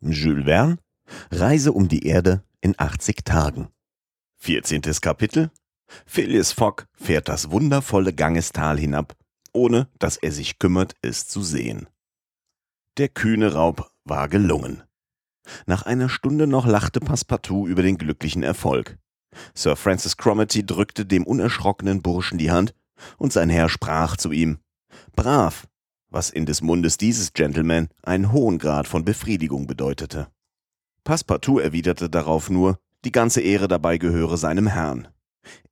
Jules Verne Reise um die Erde in 80 Tagen. 14. Kapitel Phileas Fogg fährt das wundervolle Gangestal hinab, ohne dass er sich kümmert, es zu sehen. Der kühne Raub war gelungen. Nach einer Stunde noch lachte Passepartout über den glücklichen Erfolg. Sir Francis Cromarty drückte dem unerschrockenen Burschen die Hand, und sein Herr sprach zu ihm Brav, was in des Mundes dieses Gentleman einen hohen Grad von Befriedigung bedeutete. Passepartout erwiderte darauf nur, die ganze Ehre dabei gehöre seinem Herrn.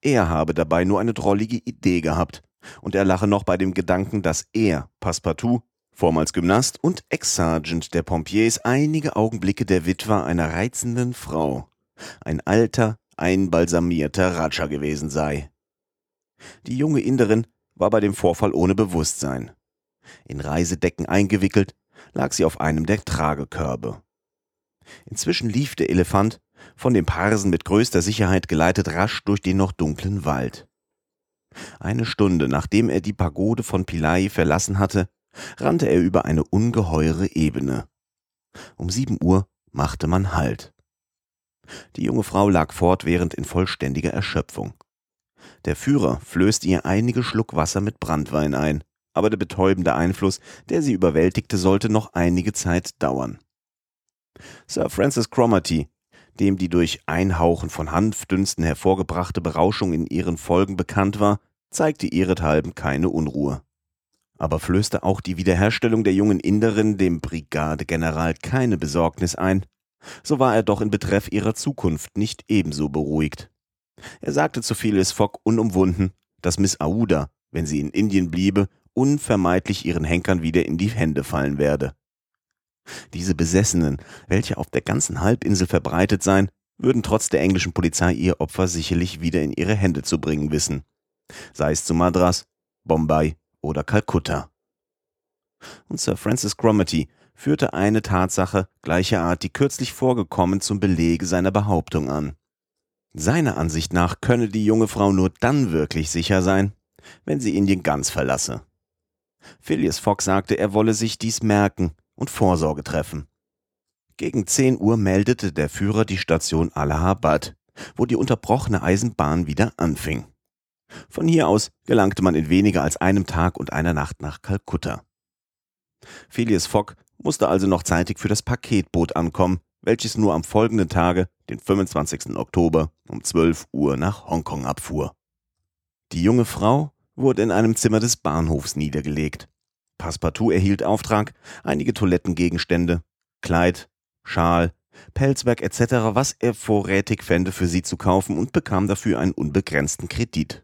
Er habe dabei nur eine drollige Idee gehabt, und er lache noch bei dem Gedanken, dass er, Passepartout, vormals Gymnast und Ex-Sergeant der Pompiers, einige Augenblicke der Witwer einer reizenden Frau, ein alter, einbalsamierter Ratscher gewesen sei. Die junge Inderin war bei dem Vorfall ohne Bewusstsein. In Reisedecken eingewickelt, lag sie auf einem der Tragekörbe. Inzwischen lief der Elefant, von dem Parsen mit größter Sicherheit geleitet, rasch durch den noch dunklen Wald. Eine Stunde nachdem er die Pagode von Pilai verlassen hatte, rannte er über eine ungeheure Ebene. Um sieben Uhr machte man Halt. Die junge Frau lag fortwährend in vollständiger Erschöpfung. Der Führer flößte ihr einige Schluck Wasser mit Brandwein ein, aber der betäubende Einfluss, der sie überwältigte, sollte noch einige Zeit dauern. Sir Francis Cromarty, dem die durch Einhauchen von Hanfdünsten hervorgebrachte Berauschung in ihren Folgen bekannt war, zeigte ihrethalben keine Unruhe. Aber flößte auch die Wiederherstellung der jungen Inderin dem Brigadegeneral keine Besorgnis ein, so war er doch in Betreff ihrer Zukunft nicht ebenso beruhigt. Er sagte zu Phileas Fogg unumwunden, dass Miss Aouda, wenn sie in Indien bliebe, unvermeidlich ihren Henkern wieder in die Hände fallen werde. Diese Besessenen, welche auf der ganzen Halbinsel verbreitet seien, würden trotz der englischen Polizei ihr Opfer sicherlich wieder in ihre Hände zu bringen wissen. Sei es zu Madras, Bombay oder Kalkutta. Und Sir Francis Cromarty führte eine Tatsache gleicher Art, die kürzlich vorgekommen, zum Belege seiner Behauptung an. Seiner Ansicht nach könne die junge Frau nur dann wirklich sicher sein, wenn sie Indien ganz verlasse. Phileas Fogg sagte, er wolle sich dies merken und Vorsorge treffen. Gegen 10 Uhr meldete der Führer die Station Allahabad, wo die unterbrochene Eisenbahn wieder anfing. Von hier aus gelangte man in weniger als einem Tag und einer Nacht nach Kalkutta. Phileas Fogg musste also noch zeitig für das Paketboot ankommen, welches nur am folgenden Tage, den 25. Oktober, um 12 Uhr nach Hongkong abfuhr. Die junge Frau wurde in einem Zimmer des Bahnhofs niedergelegt. Passepartout erhielt Auftrag, einige Toilettengegenstände, Kleid, Schal, Pelzwerk etc., was er vorrätig fände, für sie zu kaufen und bekam dafür einen unbegrenzten Kredit.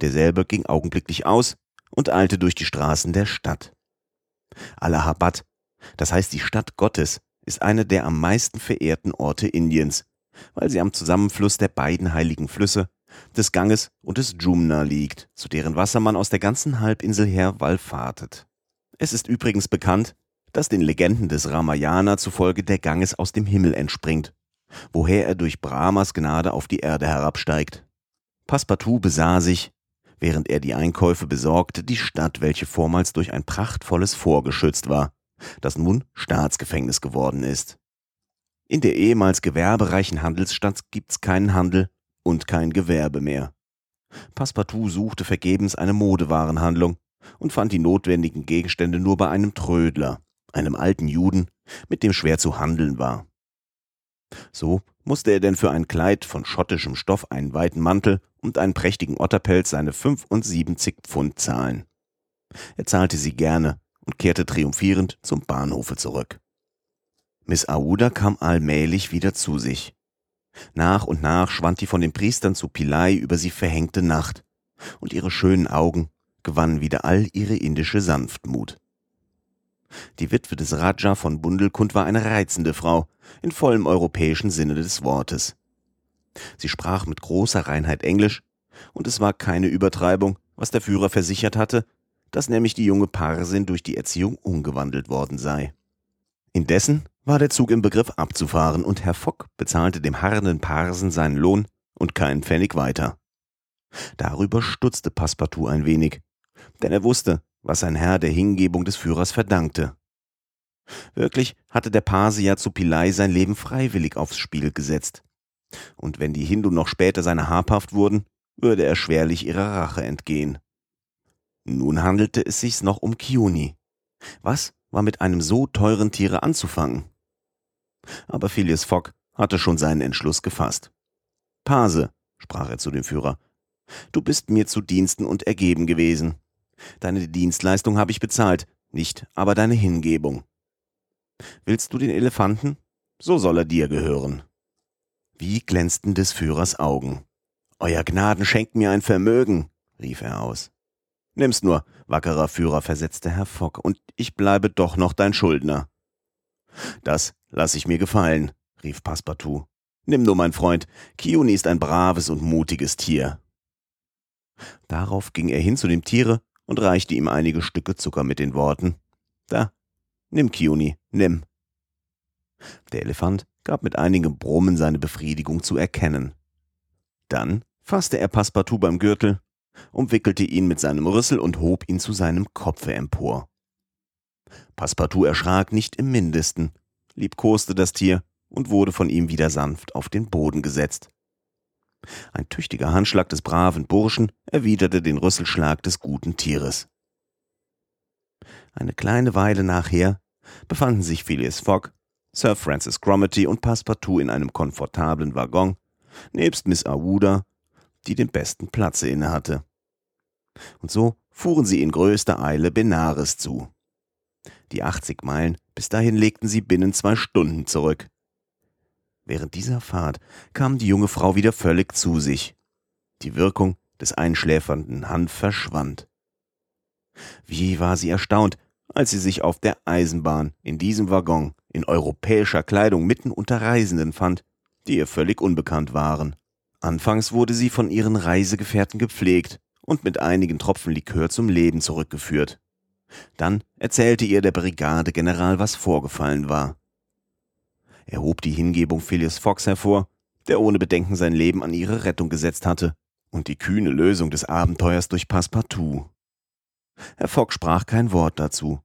Derselbe ging augenblicklich aus und eilte durch die Straßen der Stadt. Allahabad, das heißt die Stadt Gottes, ist eine der am meisten verehrten Orte Indiens, weil sie am Zusammenfluss der beiden heiligen Flüsse, des Ganges und des Jumna liegt, zu deren Wasser man aus der ganzen Halbinsel her wallfahrtet. Es ist übrigens bekannt, dass den Legenden des Ramayana zufolge der Ganges aus dem Himmel entspringt, woher er durch Brahmas Gnade auf die Erde herabsteigt. Passepartout besah sich, während er die Einkäufe besorgte, die Stadt, welche vormals durch ein prachtvolles Fort geschützt war, das nun Staatsgefängnis geworden ist. In der ehemals gewerbereichen Handelsstadt gibt's keinen Handel und kein Gewerbe mehr. Passepartout suchte vergebens eine Modewarenhandlung und fand die notwendigen Gegenstände nur bei einem Trödler, einem alten Juden, mit dem schwer zu handeln war. So musste er denn für ein Kleid von schottischem Stoff einen weiten Mantel und einen prächtigen Otterpelz seine 75 Pfund zahlen. Er zahlte sie gerne und kehrte triumphierend zum Bahnhofe zurück. Miss Aouda kam allmählich wieder zu sich. Nach und nach schwand die von den Priestern zu Pillai über sie verhängte Nacht, und ihre schönen Augen gewannen wieder all ihre indische Sanftmut. Die Witwe des Raja von Bundelkund war eine reizende Frau, in vollem europäischen Sinne des Wortes. Sie sprach mit großer Reinheit Englisch, und es war keine Übertreibung, was der Führer versichert hatte, dass nämlich die junge Parsin durch die Erziehung umgewandelt worden sei. Indessen war der Zug im Begriff abzufahren und Herr Fock bezahlte dem harrenden Parsen seinen Lohn und keinen Pfennig weiter. Darüber stutzte Passepartout ein wenig, denn er wusste, was sein Herr der Hingebung des Führers verdankte. Wirklich hatte der Pase ja zu Pillai sein Leben freiwillig aufs Spiel gesetzt. Und wenn die Hindu noch später seine habhaft wurden, würde er schwerlich ihrer Rache entgehen. Nun handelte es sich noch um Kiuni. Was war mit einem so teuren Tiere anzufangen? Aber Phileas Fogg hatte schon seinen Entschluss gefasst. Pase, sprach er zu dem Führer, du bist mir zu Diensten und ergeben gewesen. Deine Dienstleistung habe ich bezahlt, nicht aber deine Hingebung. Willst du den Elefanten? So soll er dir gehören. Wie glänzten des Führers Augen. Euer Gnaden schenkt mir ein Vermögen, rief er aus. Nimm's nur, wackerer Führer, versetzte Herr Fogg, und ich bleibe doch noch dein Schuldner. Das lass ich mir gefallen, rief Passepartout. Nimm nur, mein Freund, Kiuni ist ein braves und mutiges Tier. Darauf ging er hin zu dem Tiere und reichte ihm einige Stücke Zucker mit den Worten Da, nimm, Kiuni, nimm. Der Elefant gab mit einigem Brummen seine Befriedigung zu erkennen. Dann fasste er Passepartout beim Gürtel, umwickelte ihn mit seinem Rüssel und hob ihn zu seinem Kopfe empor. Passepartout erschrak nicht im mindesten, liebkoste das Tier und wurde von ihm wieder sanft auf den Boden gesetzt. Ein tüchtiger Handschlag des braven Burschen erwiderte den Rüsselschlag des guten Tieres. Eine kleine Weile nachher befanden sich Phileas Fogg, Sir Francis Cromarty und Passepartout in einem komfortablen Waggon, nebst Miss Aouda, die den besten Platz innehatte. Und so fuhren sie in größter Eile Benares zu. Die 80 Meilen bis dahin legten sie binnen zwei Stunden zurück. Während dieser Fahrt kam die junge Frau wieder völlig zu sich. Die Wirkung des einschläfernden Hanf verschwand. Wie war sie erstaunt, als sie sich auf der Eisenbahn in diesem Waggon in europäischer Kleidung mitten unter Reisenden fand, die ihr völlig unbekannt waren. Anfangs wurde sie von ihren Reisegefährten gepflegt und mit einigen Tropfen Likör zum Leben zurückgeführt. Dann erzählte ihr der Brigadegeneral, was vorgefallen war. Er hob die Hingebung Phileas Fox hervor, der ohne Bedenken sein Leben an ihre Rettung gesetzt hatte, und die kühne Lösung des Abenteuers durch Passepartout. Herr Fogg sprach kein Wort dazu.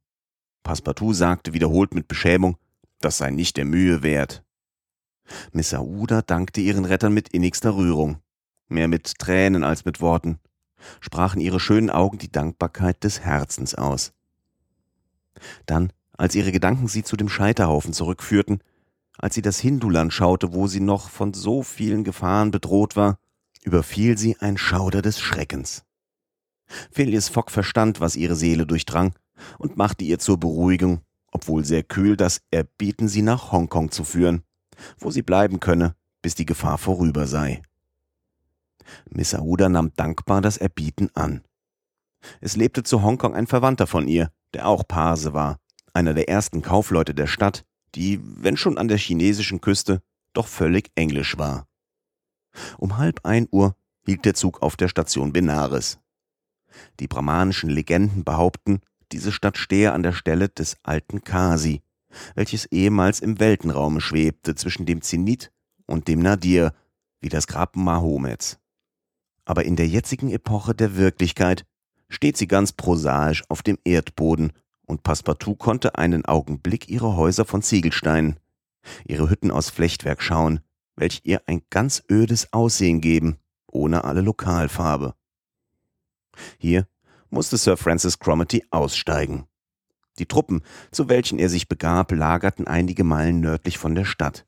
Passepartout sagte wiederholt mit Beschämung, das sei nicht der Mühe wert. Miss Aouda dankte ihren Rettern mit innigster Rührung, mehr mit Tränen als mit Worten, sprachen ihre schönen Augen die Dankbarkeit des Herzens aus. Dann, als ihre Gedanken sie zu dem Scheiterhaufen zurückführten, als sie das Hinduland schaute, wo sie noch von so vielen Gefahren bedroht war, überfiel sie ein Schauder des Schreckens. Phileas Fogg verstand, was ihre Seele durchdrang, und machte ihr zur Beruhigung, obwohl sehr kühl, das Erbieten, sie nach Hongkong zu führen, wo sie bleiben könne, bis die Gefahr vorüber sei. Miss Aouda nahm dankbar das Erbieten an. Es lebte zu Hongkong ein Verwandter von ihr, der auch Pase war, einer der ersten Kaufleute der Stadt, die, wenn schon an der chinesischen Küste, doch völlig englisch war. Um halb ein Uhr hielt der Zug auf der Station Benares. Die brahmanischen Legenden behaupten, diese Stadt stehe an der Stelle des alten Kasi, welches ehemals im Weltenraume schwebte zwischen dem Zenit und dem Nadir, wie das Grab Mahomets. Aber in der jetzigen Epoche der Wirklichkeit steht sie ganz prosaisch auf dem Erdboden und Passepartout konnte einen Augenblick ihre Häuser von Ziegelsteinen, ihre Hütten aus Flechtwerk schauen, welche ihr ein ganz ödes Aussehen geben, ohne alle Lokalfarbe. Hier musste Sir Francis Cromarty aussteigen. Die Truppen, zu welchen er sich begab, lagerten einige Meilen nördlich von der Stadt.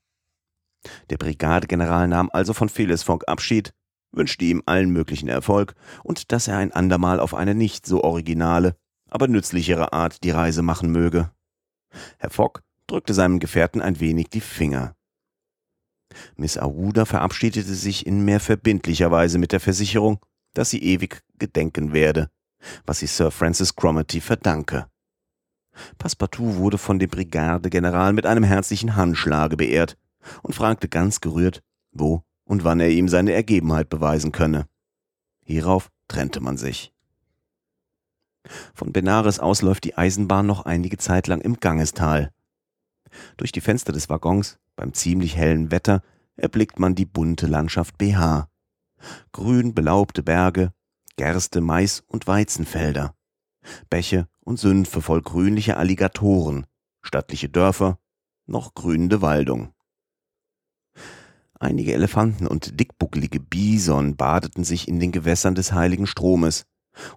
Der Brigadegeneral nahm also von Phileas Fogg Abschied, wünschte ihm allen möglichen Erfolg und dass er ein andermal auf eine nicht so originale, aber nützlichere Art die Reise machen möge. Herr Fogg drückte seinem Gefährten ein wenig die Finger. Miss Aouda verabschiedete sich in mehr verbindlicher Weise mit der Versicherung, dass sie ewig gedenken werde, was sie Sir Francis Cromarty verdanke. Passepartout wurde von dem Brigadegeneral mit einem herzlichen Handschlage beehrt und fragte ganz gerührt, wo und wann er ihm seine Ergebenheit beweisen könne. Hierauf trennte man sich. Von Benares aus läuft die Eisenbahn noch einige Zeit lang im Gangestal. Durch die Fenster des Waggons, beim ziemlich hellen Wetter, erblickt man die bunte Landschaft BH. Grün belaubte Berge, Gerste, Mais und Weizenfelder, Bäche und Sümpfe voll grünlicher Alligatoren, stattliche Dörfer, noch grünende Waldung. Einige Elefanten und dickbucklige Bison badeten sich in den Gewässern des heiligen Stromes,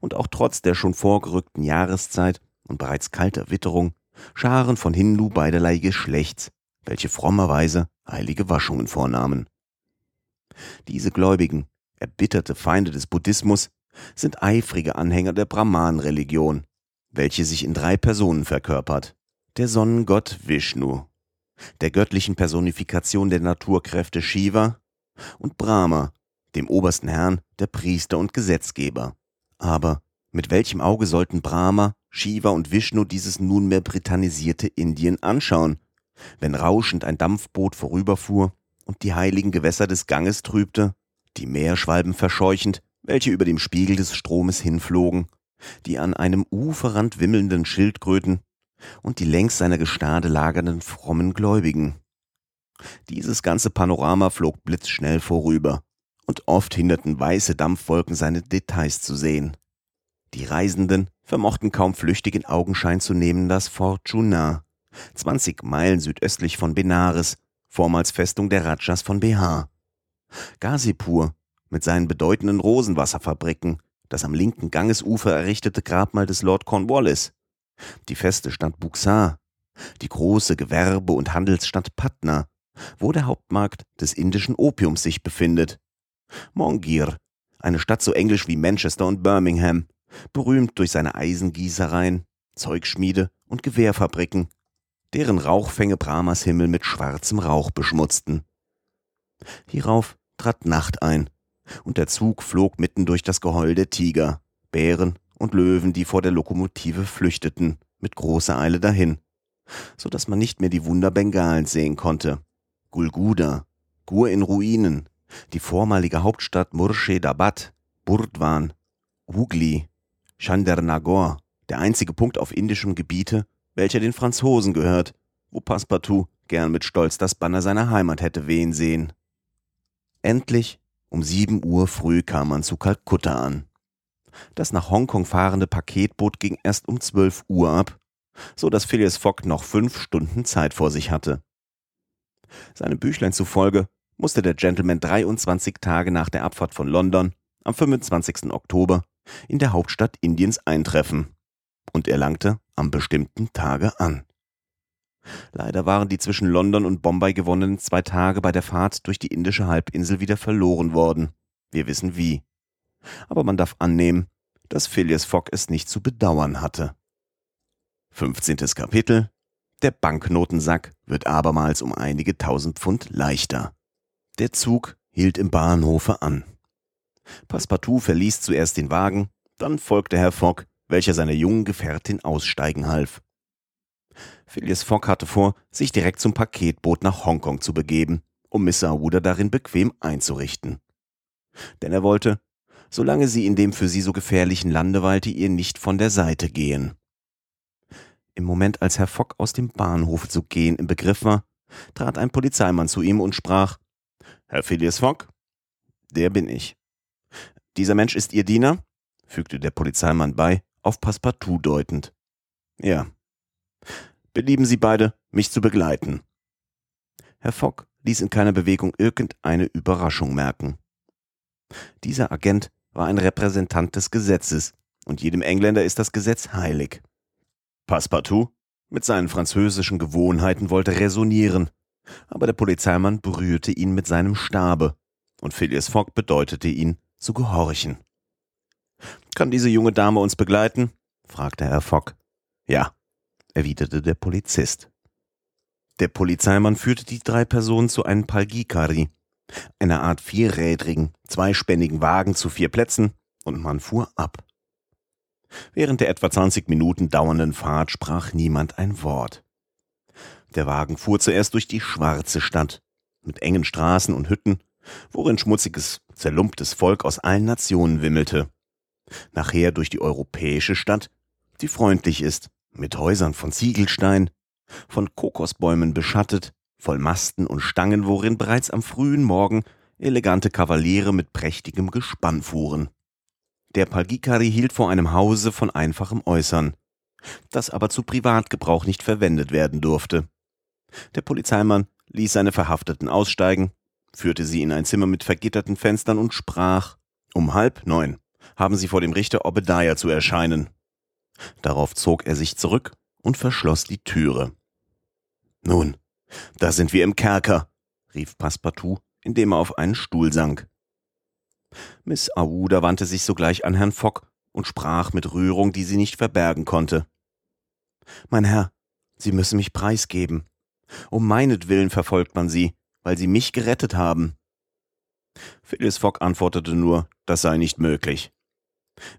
und auch trotz der schon vorgerückten Jahreszeit und bereits kalter Witterung Scharen von Hindu beiderlei Geschlechts, welche frommerweise heilige Waschungen vornahmen. Diese Gläubigen, erbitterte Feinde des Buddhismus, sind eifrige Anhänger der Brahman-Religion, welche sich in drei Personen verkörpert. Der Sonnengott Vishnu, der göttlichen Personifikation der Naturkräfte Shiva und Brahma, dem obersten Herrn, der Priester und Gesetzgeber. Aber mit welchem Auge sollten Brahma, Shiva und Vishnu dieses nunmehr britannisierte Indien anschauen, wenn rauschend ein Dampfboot vorüberfuhr und die heiligen Gewässer des Ganges trübte, die Meerschwalben verscheuchend, welche über dem Spiegel des Stromes hinflogen, die an einem Uferrand wimmelnden Schildkröten und die längs seiner Gestade lagernden frommen Gläubigen. Dieses ganze Panorama flog blitzschnell vorüber, und oft hinderten weiße Dampfwolken seine Details zu sehen. Die Reisenden vermochten kaum flüchtig in Augenschein zu nehmen das Fortuna, 20 Meilen südöstlich von Benares, vormals Festung der Rajas von BH. Ghazipur mit seinen bedeutenden Rosenwasserfabriken, das am linken Gangesufer errichtete Grabmal des Lord Cornwallis, die feste Stadt Buxar, die große Gewerbe- und Handelsstadt Patna, wo der Hauptmarkt des indischen Opiums sich befindet. Mongir, eine Stadt so englisch wie Manchester und Birmingham, berühmt durch seine Eisengießereien, Zeugschmiede und Gewehrfabriken, deren Rauchfänge Brahmas Himmel mit schwarzem Rauch beschmutzten. Hierauf trat Nacht ein, und der Zug flog mitten durch das Geheul der Tiger, Bären und Löwen, die vor der Lokomotive flüchteten, mit großer Eile dahin, so dass man nicht mehr die Wunder Bengalens sehen konnte. Gulguda, Gur in Ruinen, die vormalige Hauptstadt Murshedabad, Burdwan, Hugli, Chandernagor, der einzige Punkt auf indischem Gebiete, welcher den Franzosen gehört, wo Passepartout gern mit Stolz das Banner seiner Heimat hätte wehen sehen. Endlich, um sieben Uhr früh kam man zu Kalkutta an. Das nach Hongkong fahrende Paketboot ging erst um zwölf Uhr ab, so dass Phileas Fogg noch fünf Stunden Zeit vor sich hatte. Seinem Büchlein zufolge musste der Gentleman 23 Tage nach der Abfahrt von London am 25. Oktober in der Hauptstadt Indiens eintreffen und er langte am bestimmten Tage an. Leider waren die zwischen London und Bombay gewonnenen zwei Tage bei der Fahrt durch die indische Halbinsel wieder verloren worden. Wir wissen wie. Aber man darf annehmen, dass Phileas Fogg es nicht zu bedauern hatte. 15. Kapitel Der Banknotensack wird abermals um einige tausend Pfund leichter. Der Zug hielt im Bahnhofe an. Passepartout verließ zuerst den Wagen, dann folgte Herr Fogg, welcher seiner jungen Gefährtin aussteigen half. Phileas Fogg hatte vor, sich direkt zum Paketboot nach Hongkong zu begeben, um Miss Aouda darin bequem einzurichten. Denn er wollte, solange sie in dem für sie so gefährlichen Lande ihr nicht von der Seite gehen. Im Moment, als Herr Fogg aus dem Bahnhof zu gehen im Begriff war, trat ein Polizeimann zu ihm und sprach Herr Phileas Fogg? Der bin ich. Dieser Mensch ist Ihr Diener? fügte der Polizeimann bei, auf Passepartout deutend. Ja. Belieben Sie beide, mich zu begleiten. Herr Fogg ließ in keiner Bewegung irgendeine Überraschung merken. Dieser Agent war ein Repräsentant des Gesetzes, und jedem Engländer ist das Gesetz heilig. Passepartout mit seinen französischen Gewohnheiten wollte räsonieren, aber der Polizeimann berührte ihn mit seinem Stabe, und Phileas Fogg bedeutete ihn zu gehorchen. Kann diese junge Dame uns begleiten? fragte Herr Fogg. Ja, erwiderte der Polizist. Der Polizeimann führte die drei Personen zu einem Palgikari, einer Art vierrädrigen, zweispännigen Wagen zu vier Plätzen, und man fuhr ab. Während der etwa 20 Minuten dauernden Fahrt sprach niemand ein Wort. Der Wagen fuhr zuerst durch die schwarze Stadt, mit engen Straßen und Hütten, worin schmutziges, zerlumptes Volk aus allen Nationen wimmelte. Nachher durch die europäische Stadt, die freundlich ist, mit Häusern von Ziegelstein, von Kokosbäumen beschattet, voll Masten und Stangen, worin bereits am frühen Morgen elegante Kavaliere mit prächtigem Gespann fuhren. Der Palgikari hielt vor einem Hause von einfachem Äußern, das aber zu Privatgebrauch nicht verwendet werden durfte. Der Polizeimann ließ seine Verhafteten aussteigen, führte sie in ein Zimmer mit vergitterten Fenstern und sprach, um halb neun haben sie vor dem Richter Obadiah zu erscheinen. Darauf zog er sich zurück und verschloss die Türe. Nun, da sind wir im Kerker, rief Passepartout, indem er auf einen Stuhl sank. Miss Aouda wandte sich sogleich an Herrn Fogg und sprach mit Rührung, die sie nicht verbergen konnte. Mein Herr, Sie müssen mich preisgeben. Um meinetwillen verfolgt man Sie, weil Sie mich gerettet haben. Phileas Fogg antwortete nur, das sei nicht möglich.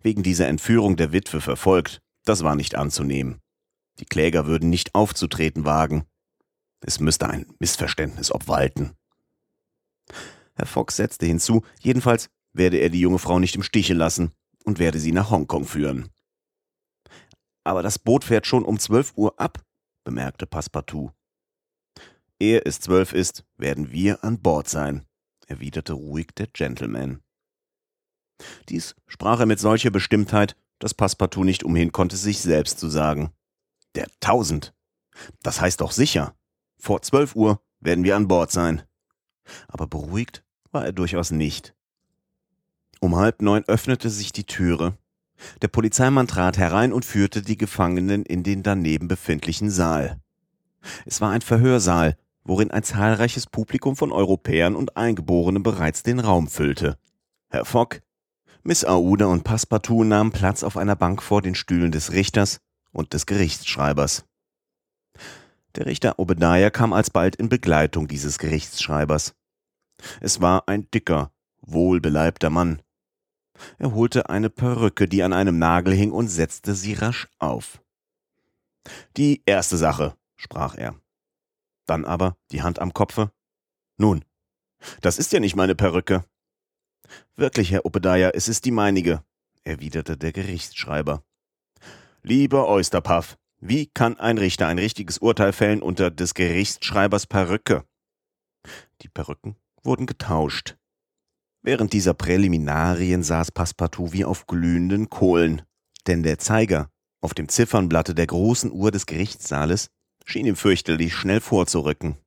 Wegen dieser Entführung der Witwe verfolgt, das war nicht anzunehmen. Die Kläger würden nicht aufzutreten wagen. Es müsste ein Missverständnis obwalten. Herr Fogg setzte hinzu, jedenfalls werde er die junge Frau nicht im Stiche lassen und werde sie nach Hongkong führen. Aber das Boot fährt schon um zwölf Uhr ab, bemerkte Passepartout. Ehe es zwölf ist, werden wir an Bord sein, erwiderte ruhig der Gentleman. Dies sprach er mit solcher Bestimmtheit, dass Passepartout nicht umhin konnte, sich selbst zu sagen. Der Tausend. Das heißt doch sicher. Vor zwölf Uhr werden wir an Bord sein. Aber beruhigt war er durchaus nicht. Um halb neun öffnete sich die Türe. Der Polizeimann trat herein und führte die Gefangenen in den daneben befindlichen Saal. Es war ein Verhörsaal, worin ein zahlreiches Publikum von Europäern und Eingeborenen bereits den Raum füllte. Herr Fogg, Miss Aouda und Passepartout nahmen Platz auf einer Bank vor den Stühlen des Richters und des Gerichtsschreibers. Der Richter Obadiah kam alsbald in Begleitung dieses Gerichtsschreibers. Es war ein dicker, wohlbeleibter Mann. Er holte eine Perücke, die an einem Nagel hing, und setzte sie rasch auf. Die erste Sache, sprach er. Dann aber die Hand am Kopfe. Nun, das ist ja nicht meine Perücke. Wirklich, Herr Obadiah, es ist die meinige, erwiderte der Gerichtsschreiber. Lieber Oysterpuff, wie kann ein Richter ein richtiges Urteil fällen unter des Gerichtsschreibers Perücke? Die Perücken wurden getauscht. Während dieser Präliminarien saß Passepartout wie auf glühenden Kohlen, denn der Zeiger auf dem Ziffernblatte der großen Uhr des Gerichtssaales schien ihm fürchterlich schnell vorzurücken.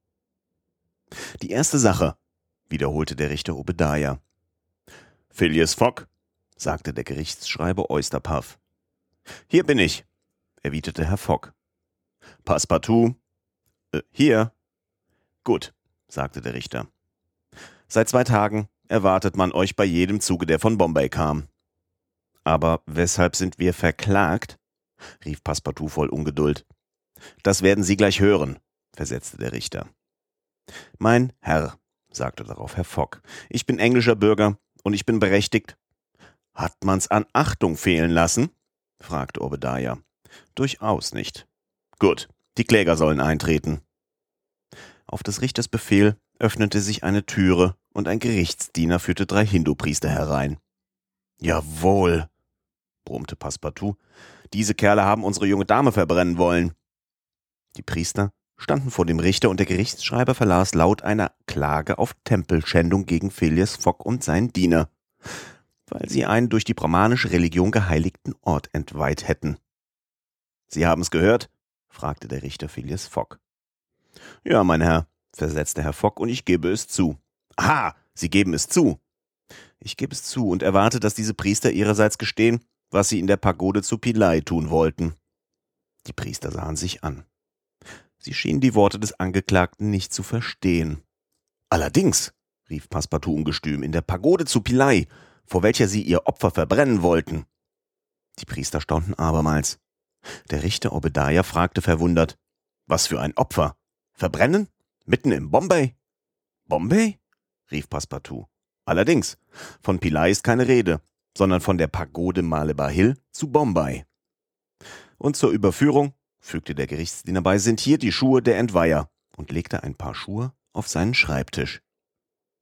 Die erste Sache, wiederholte der Richter Obadiah. Phileas Fogg, sagte der Gerichtsschreiber Oysterpuff. Hier bin ich, erwiderte Herr Fogg. Passepartout. Äh, hier. Gut, sagte der Richter. Seit zwei Tagen erwartet man euch bei jedem Zuge, der von Bombay kam. Aber weshalb sind wir verklagt? rief Passepartout voll Ungeduld. Das werden Sie gleich hören, versetzte der Richter. Mein Herr, sagte darauf Herr Fogg, ich bin englischer Bürger und ich bin berechtigt. Hat man's an Achtung fehlen lassen? fragte Obadiah. Durchaus nicht. Gut, die Kläger sollen eintreten. Auf des Richters Befehl öffnete sich eine Türe und ein Gerichtsdiener führte drei Hindu-Priester herein. Jawohl, brummte Passepartout. Diese Kerle haben unsere junge Dame verbrennen wollen. Die Priester standen vor dem Richter und der Gerichtsschreiber verlas laut eine Klage auf Tempelschändung gegen Phileas Fogg und seinen Diener, weil sie einen durch die brahmanische Religion geheiligten Ort entweiht hätten. Sie haben's gehört? fragte der Richter Phileas Fogg. Ja, mein Herr, versetzte Herr Fogg, und ich gebe es zu. Aha, Sie geben es zu. Ich gebe es zu und erwarte, dass diese Priester ihrerseits gestehen, was sie in der Pagode zu Pilai tun wollten. Die Priester sahen sich an. Sie schienen die Worte des Angeklagten nicht zu verstehen. Allerdings, rief Passepartout ungestüm, in der Pagode zu Pilai, vor welcher sie ihr Opfer verbrennen wollten. Die Priester staunten abermals. Der Richter Obadiah fragte verwundert, was für ein Opfer? Verbrennen? Mitten im Bombay? Bombay? rief Passepartout. Allerdings, von Pilai ist keine Rede, sondern von der Pagode Malebar Hill zu Bombay. Und zur Überführung, fügte der Gerichtsdiener bei, sind hier die Schuhe der Entweiher und legte ein paar Schuhe auf seinen Schreibtisch.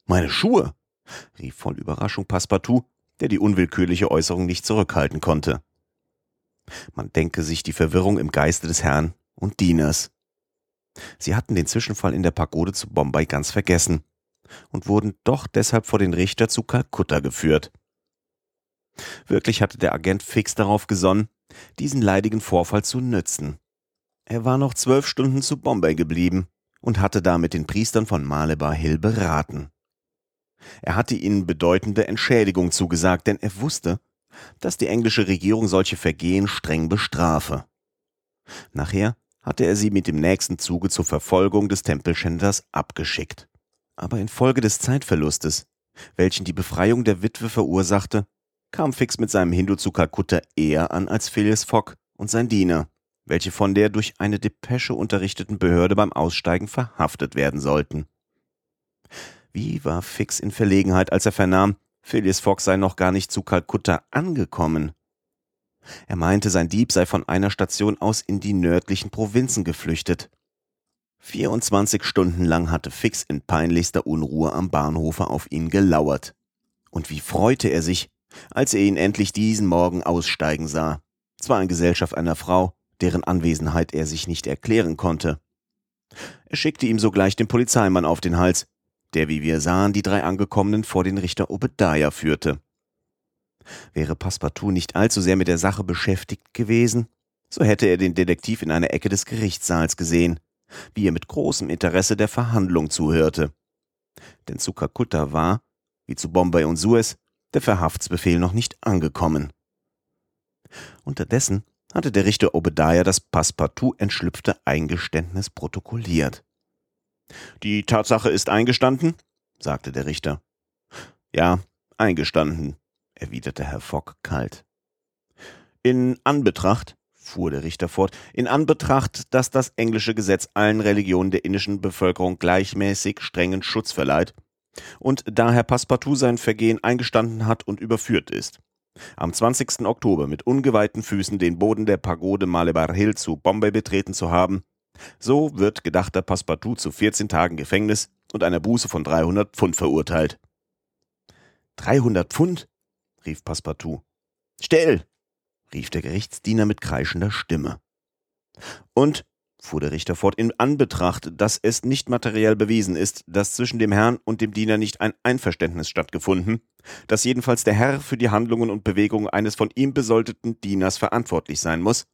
Meine Schuhe? rief voll Überraschung Passepartout, der die unwillkürliche Äußerung nicht zurückhalten konnte. Man denke sich die Verwirrung im Geiste des Herrn und Dieners. Sie hatten den Zwischenfall in der Pagode zu Bombay ganz vergessen und wurden doch deshalb vor den Richter zu Kalkutta geführt. Wirklich hatte der Agent fix darauf gesonnen, diesen leidigen Vorfall zu nützen. Er war noch zwölf Stunden zu Bombay geblieben und hatte da mit den Priestern von Malebar Hill beraten. Er hatte ihnen bedeutende Entschädigung zugesagt, denn er wusste, dass die englische Regierung solche Vergehen streng bestrafe. Nachher hatte er sie mit dem nächsten Zuge zur Verfolgung des Tempelschänders abgeschickt. Aber infolge des Zeitverlustes, welchen die Befreiung der Witwe verursachte, kam Fix mit seinem Hindu zu Kalkutta eher an als Phileas Fogg und sein Diener, welche von der durch eine Depesche unterrichteten Behörde beim Aussteigen verhaftet werden sollten. Wie war Fix in Verlegenheit, als er vernahm, Phileas Fogg sei noch gar nicht zu Kalkutta angekommen. Er meinte, sein Dieb sei von einer Station aus in die nördlichen Provinzen geflüchtet. 24 Stunden lang hatte Fix in peinlichster Unruhe am Bahnhofe auf ihn gelauert. Und wie freute er sich, als er ihn endlich diesen Morgen aussteigen sah. Zwar in Gesellschaft einer Frau, deren Anwesenheit er sich nicht erklären konnte. Er schickte ihm sogleich den Polizeimann auf den Hals, der, wie wir sahen, die drei Angekommenen vor den Richter Obadiah führte. Wäre Passepartout nicht allzu sehr mit der Sache beschäftigt gewesen, so hätte er den Detektiv in einer Ecke des Gerichtssaals gesehen, wie er mit großem Interesse der Verhandlung zuhörte. Denn zu Kalkutta war, wie zu Bombay und Suez, der Verhaftsbefehl noch nicht angekommen. Unterdessen hatte der Richter Obadiah das Passepartout entschlüpfte Eingeständnis protokolliert. Die Tatsache ist eingestanden? sagte der Richter. Ja, eingestanden, erwiderte Herr Fogg kalt. In Anbetracht, fuhr der Richter fort, in Anbetracht, dass das englische Gesetz allen Religionen der indischen Bevölkerung gleichmäßig strengen Schutz verleiht, und da Herr Passepartout sein Vergehen eingestanden hat und überführt ist, am 20. Oktober mit ungeweihten Füßen den Boden der Pagode Malebar Hill zu Bombay betreten zu haben, so wird gedachter Passepartout zu 14 Tagen Gefängnis und einer Buße von 300 Pfund verurteilt. 300 Pfund? rief Passepartout. Still! rief der Gerichtsdiener mit kreischender Stimme. Und, fuhr der Richter fort, in Anbetracht, dass es nicht materiell bewiesen ist, dass zwischen dem Herrn und dem Diener nicht ein Einverständnis stattgefunden, dass jedenfalls der Herr für die Handlungen und Bewegungen eines von ihm besoldeten Dieners verantwortlich sein muss,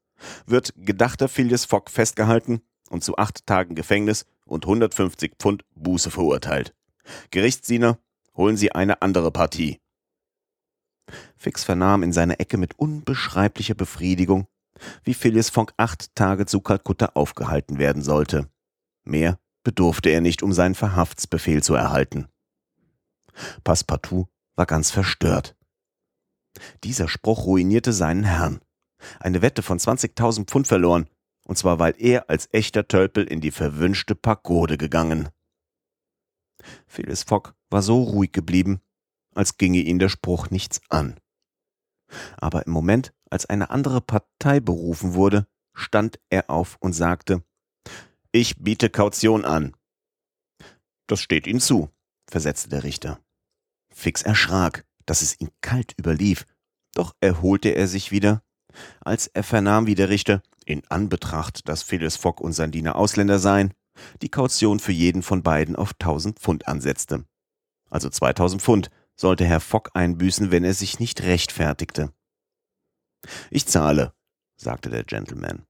wird gedachter Phileas Fogg festgehalten und zu acht Tagen Gefängnis und 150 Pfund Buße verurteilt. Gerichtsdiener, holen Sie eine andere Partie. Fix vernahm in seiner Ecke mit unbeschreiblicher Befriedigung, wie Phileas Fogg acht Tage zu Kalkutta aufgehalten werden sollte. Mehr bedurfte er nicht, um seinen Verhaftsbefehl zu erhalten. Passepartout war ganz verstört. Dieser Spruch ruinierte seinen Herrn. Eine Wette von 20.000 Pfund verloren, und zwar weil er als echter Tölpel in die verwünschte Pagode gegangen. Phyllis Fogg war so ruhig geblieben, als ginge ihn der Spruch nichts an. Aber im Moment, als eine andere Partei berufen wurde, stand er auf und sagte, ich biete Kaution an. Das steht Ihnen zu, versetzte der Richter. Fix erschrak, dass es ihn kalt überlief, doch erholte er sich wieder, als er vernahm, wie der Richter, in Anbetracht, dass Phileas Fogg und sein Diener Ausländer seien, die Kaution für jeden von beiden auf 1000 Pfund ansetzte. Also 2000 Pfund sollte Herr Fogg einbüßen, wenn er sich nicht rechtfertigte. Ich zahle, sagte der Gentleman.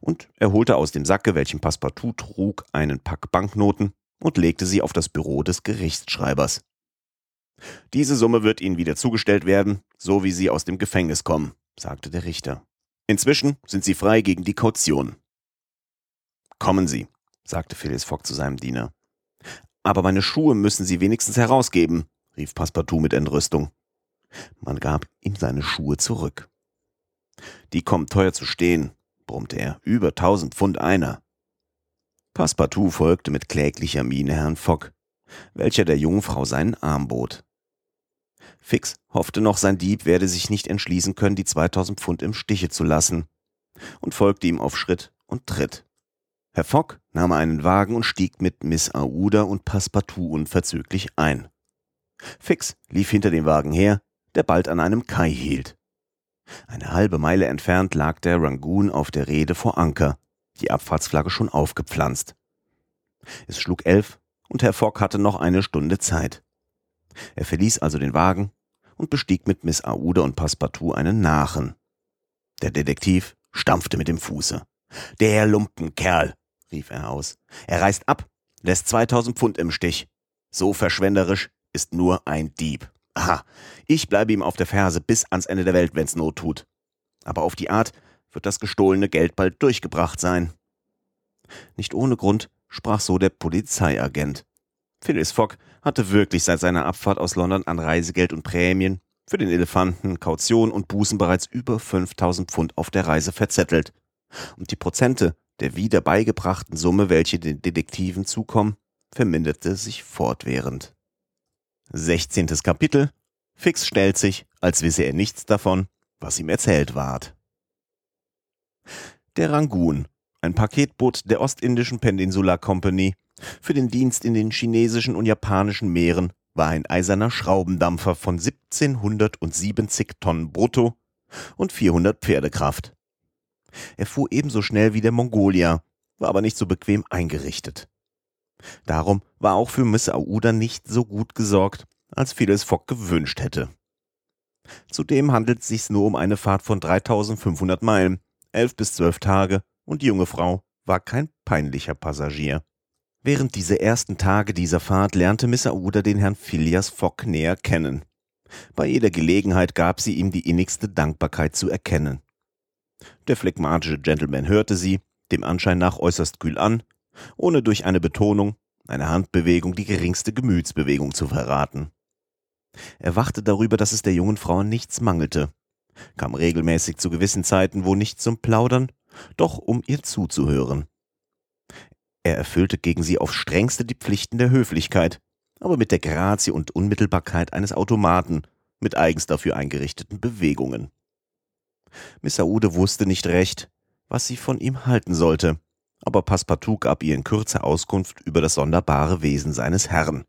Und er holte aus dem Sacke, welchen Passepartout trug, einen Pack Banknoten und legte sie auf das Büro des Gerichtsschreibers. Diese Summe wird Ihnen wieder zugestellt werden, so wie Sie aus dem Gefängnis kommen, sagte der Richter. Inzwischen sind Sie frei gegen die Kaution. Kommen Sie, sagte Phileas Fogg zu seinem Diener. Aber meine Schuhe müssen Sie wenigstens herausgeben, rief Passepartout mit Entrüstung. Man gab ihm seine Schuhe zurück. Die kommen teuer zu stehen, brummte er. Über tausend Pfund einer. Passepartout folgte mit kläglicher Miene Herrn Fogg, welcher der Jungfrau seinen Arm bot. Fix hoffte noch, sein Dieb werde sich nicht entschließen können, die 2000 Pfund im Stiche zu lassen, und folgte ihm auf Schritt und Tritt. Herr Fogg nahm einen Wagen und stieg mit Miss Aouda und Passepartout unverzüglich ein. Fix lief hinter dem Wagen her, der bald an einem Kai hielt. Eine halbe Meile entfernt lag der Rangoon auf der Reede vor Anker, die Abfahrtsflagge schon aufgepflanzt. Es schlug elf und Herr Fogg hatte noch eine Stunde Zeit. Er verließ also den Wagen und bestieg mit Miss Aouda und Passepartout einen Nachen. Der Detektiv stampfte mit dem Fuße. Der Lumpenkerl, rief er aus. Er reist ab, lässt 2000 Pfund im Stich. So verschwenderisch ist nur ein Dieb. Aha, ich bleibe ihm auf der Ferse bis ans Ende der Welt, wenn's Not tut. Aber auf die Art wird das gestohlene Geld bald durchgebracht sein. Nicht ohne Grund sprach so der Polizeiagent. Phyllis Fogg hatte wirklich seit seiner Abfahrt aus London an Reisegeld und Prämien für den Elefanten, Kaution und Bußen bereits über 5000 Pfund auf der Reise verzettelt. Und die Prozente der wieder beigebrachten Summe, welche den Detektiven zukommen, verminderte sich fortwährend. 16. Kapitel Fix stellt sich, als wisse er nichts davon, was ihm erzählt ward. Der Rangoon, ein Paketboot der Ostindischen Peninsula Company, für den Dienst in den chinesischen und japanischen Meeren war ein eiserner Schraubendampfer von 1770 Tonnen brutto und 400 Pferdekraft. Er fuhr ebenso schnell wie der Mongolia, war aber nicht so bequem eingerichtet. Darum war auch für Miss Aouda nicht so gut gesorgt, als Phileas Fogg gewünscht hätte. Zudem handelt es sich nur um eine Fahrt von 3500 Meilen, elf bis zwölf Tage, und die junge Frau war kein peinlicher Passagier. Während dieser ersten Tage dieser Fahrt lernte Miss Aouda den Herrn Phileas Fogg näher kennen. Bei jeder Gelegenheit gab sie ihm die innigste Dankbarkeit zu erkennen. Der phlegmatische Gentleman hörte sie, dem Anschein nach äußerst kühl an, ohne durch eine Betonung, eine Handbewegung die geringste Gemütsbewegung zu verraten. Er wachte darüber, dass es der jungen Frau nichts mangelte, kam regelmäßig zu gewissen Zeiten, wo nicht zum Plaudern, doch um ihr zuzuhören. Er erfüllte gegen sie aufs strengste die Pflichten der Höflichkeit, aber mit der Grazie und Unmittelbarkeit eines Automaten, mit eigens dafür eingerichteten Bewegungen. Miss Aude wusste nicht recht, was sie von ihm halten sollte, aber Passepartout gab ihr in Kürze Auskunft über das sonderbare Wesen seines Herrn.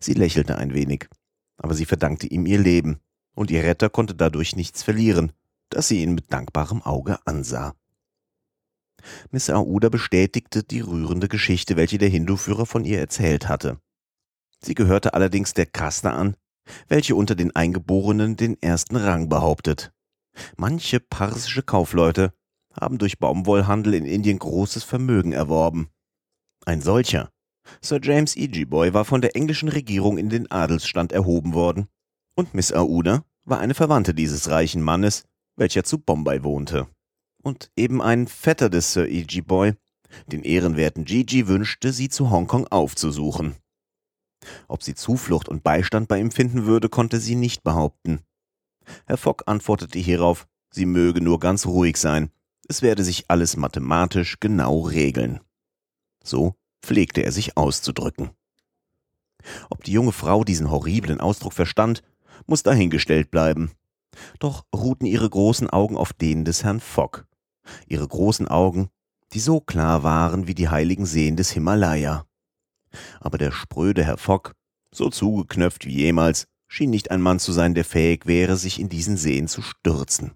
Sie lächelte ein wenig, aber sie verdankte ihm ihr Leben, und ihr Retter konnte dadurch nichts verlieren, dass sie ihn mit dankbarem Auge ansah. Miss Aouda bestätigte die rührende Geschichte, welche der Hindu-Führer von ihr erzählt hatte. Sie gehörte allerdings der Kaste an, welche unter den Eingeborenen den ersten Rang behauptet. Manche parsische Kaufleute haben durch Baumwollhandel in Indien großes Vermögen erworben. Ein solcher, Sir James Boy, war von der englischen Regierung in den Adelsstand erhoben worden, und Miss Aouda war eine Verwandte dieses reichen Mannes, welcher zu Bombay wohnte. Und eben ein Vetter des Sir Boy, den ehrenwerten Gigi, wünschte, sie zu Hongkong aufzusuchen. Ob sie Zuflucht und Beistand bei ihm finden würde, konnte sie nicht behaupten. Herr Fogg antwortete hierauf, sie möge nur ganz ruhig sein, es werde sich alles mathematisch genau regeln. So pflegte er sich auszudrücken. Ob die junge Frau diesen horriblen Ausdruck verstand, muss dahingestellt bleiben. Doch ruhten ihre großen Augen auf denen des Herrn Fogg. Ihre großen Augen, die so klar waren wie die heiligen Seen des Himalaya. Aber der spröde Herr Fogg, so zugeknöpft wie jemals, schien nicht ein Mann zu sein, der fähig wäre, sich in diesen Seen zu stürzen.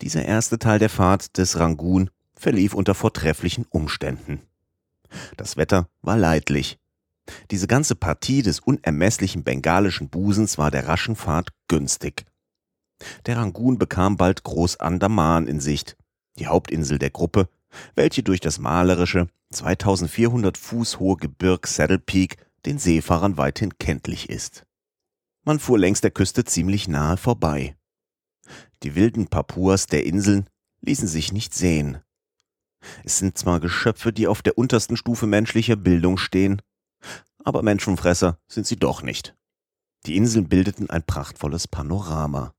Dieser erste Teil der Fahrt des Rangoon verlief unter vortrefflichen Umständen. Das Wetter war leidlich. Diese ganze Partie des unermesslichen bengalischen Busens war der raschen Fahrt günstig. Der Rangoon bekam bald Groß Andaman in Sicht, die Hauptinsel der Gruppe, welche durch das malerische, 2400 Fuß hohe Gebirg Saddle Peak den Seefahrern weithin kenntlich ist. Man fuhr längs der Küste ziemlich nahe vorbei. Die wilden Papuas der Inseln ließen sich nicht sehen. Es sind zwar Geschöpfe, die auf der untersten Stufe menschlicher Bildung stehen, aber Menschenfresser sind sie doch nicht. Die Inseln bildeten ein prachtvolles Panorama.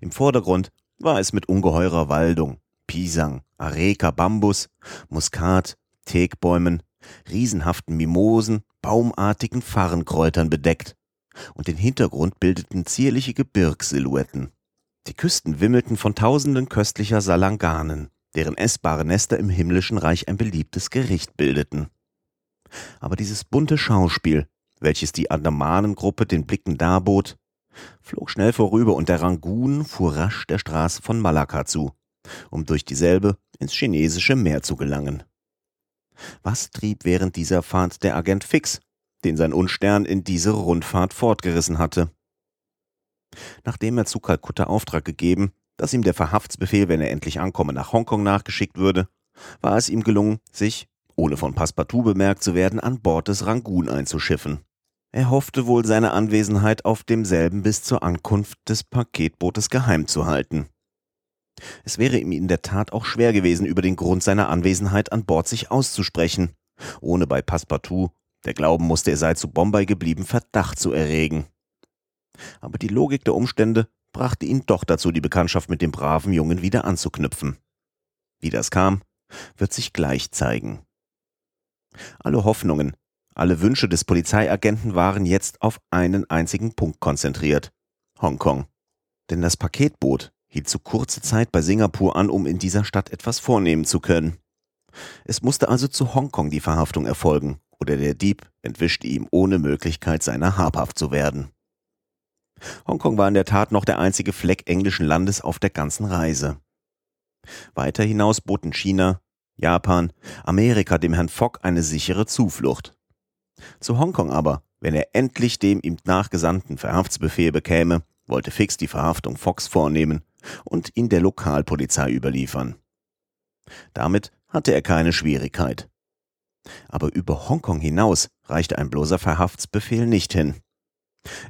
Im Vordergrund war es mit ungeheurer Waldung, Pisang, Areka, Bambus, Muskat, Teekbäumen, riesenhaften Mimosen, baumartigen Farrenkräutern bedeckt, und den Hintergrund bildeten zierliche Gebirgssilhouetten. Die Küsten wimmelten von tausenden köstlicher Salanganen, deren essbare Nester im himmlischen Reich ein beliebtes Gericht bildeten. Aber dieses bunte Schauspiel, welches die Andamanengruppe den Blicken darbot, flog schnell vorüber und der Rangoon fuhr rasch der Straße von Malakka zu, um durch dieselbe ins chinesische Meer zu gelangen. Was trieb während dieser Fahrt der Agent Fix, den sein Unstern in diese Rundfahrt fortgerissen hatte? Nachdem er zu Kalkutta Auftrag gegeben, dass ihm der Verhaftsbefehl, wenn er endlich ankomme, nach Hongkong nachgeschickt würde, war es ihm gelungen, sich, ohne von Passepartout bemerkt zu werden, an Bord des Rangoon einzuschiffen. Er hoffte wohl, seine Anwesenheit auf demselben bis zur Ankunft des Paketbootes geheim zu halten. Es wäre ihm in der Tat auch schwer gewesen, über den Grund seiner Anwesenheit an Bord sich auszusprechen, ohne bei Passepartout, der glauben musste, er sei zu Bombay geblieben, Verdacht zu erregen. Aber die Logik der Umstände brachte ihn doch dazu, die Bekanntschaft mit dem braven Jungen wieder anzuknüpfen. Wie das kam, wird sich gleich zeigen. Alle Hoffnungen, alle Wünsche des Polizeiagenten waren jetzt auf einen einzigen Punkt konzentriert Hongkong. Denn das Paketboot, hielt zu kurze Zeit bei Singapur an, um in dieser Stadt etwas vornehmen zu können. Es musste also zu Hongkong die Verhaftung erfolgen, oder der Dieb entwischte ihm ohne Möglichkeit seiner habhaft zu werden. Hongkong war in der Tat noch der einzige Fleck englischen Landes auf der ganzen Reise. Weiter hinaus boten China, Japan, Amerika dem Herrn Fogg eine sichere Zuflucht. Zu Hongkong aber, wenn er endlich dem ihm nachgesandten Verhaftsbefehl bekäme, wollte Fix die Verhaftung Fox vornehmen und ihn der Lokalpolizei überliefern. Damit hatte er keine Schwierigkeit. Aber über Hongkong hinaus reichte ein bloßer Verhaftsbefehl nicht hin.